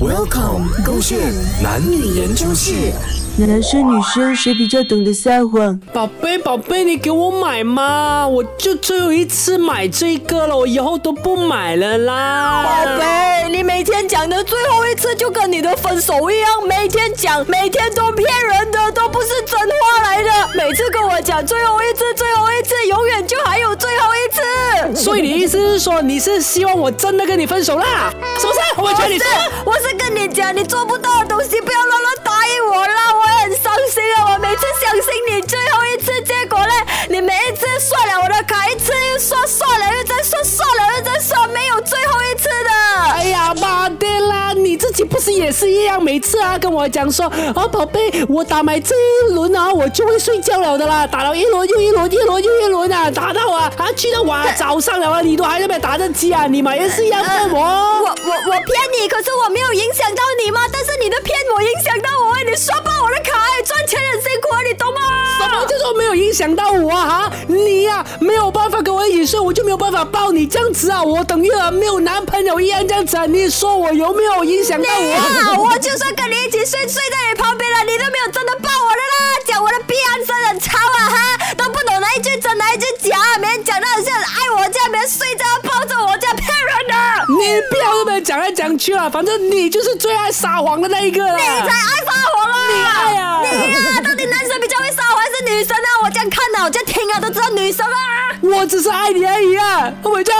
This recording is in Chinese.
Welcome，勾线男女研究室。男生女生谁比较懂得撒谎？宝贝，宝贝，你给我买嘛！我就最后一次买这个了，我以后都不买了啦。宝贝，你每天讲的最后一次就跟你的分手一样，每天讲，每天都骗人的，都不是真话来的。每次跟我讲最后一次，最后一次，永远就还有最后一次。所以你意思是说，你是希望我真的跟你分手啦？是不是？我觉得你是，我是跟你讲，你做不到的东西，不要乱乱答应我啦！我也很伤心啊！我每次相信你最后一次，结果呢，你每一次算了我的卡，一次又算，算了又再算，算了又再算，没有最后一次的。哎呀，妈的啦！你自己不是也是一样？每次啊跟我讲说，啊宝贝，我打满这一轮啊，我就会睡觉了的啦。打了一轮又一轮，一轮又一轮啊，打到啊啊去到晚早上了啊，你都还在那边打着机啊？你嘛也是一样骗我。我我我骗你，可是我没有影响到你吗？但是你的骗我影响到我，你刷爆我的卡，赚钱很辛苦啊，你懂吗？什么叫做没有影响到我啊？哈你呀没有办法跟我一起睡，我就没有办法抱你，这样子啊，我等于啊没有男朋友一样这样子啊。你说我有没有影响到我？啊我就算跟你一起睡，睡在你旁不要这么讲来讲去啊，反正你就是最爱撒谎的那一个啦。你才爱撒谎啊！你爱啊！你啊，到底男生比较会撒谎还是女生啊？我这样看啊，我这样听啊，都知道女生啊。我只是爱你而已啊，慧珍。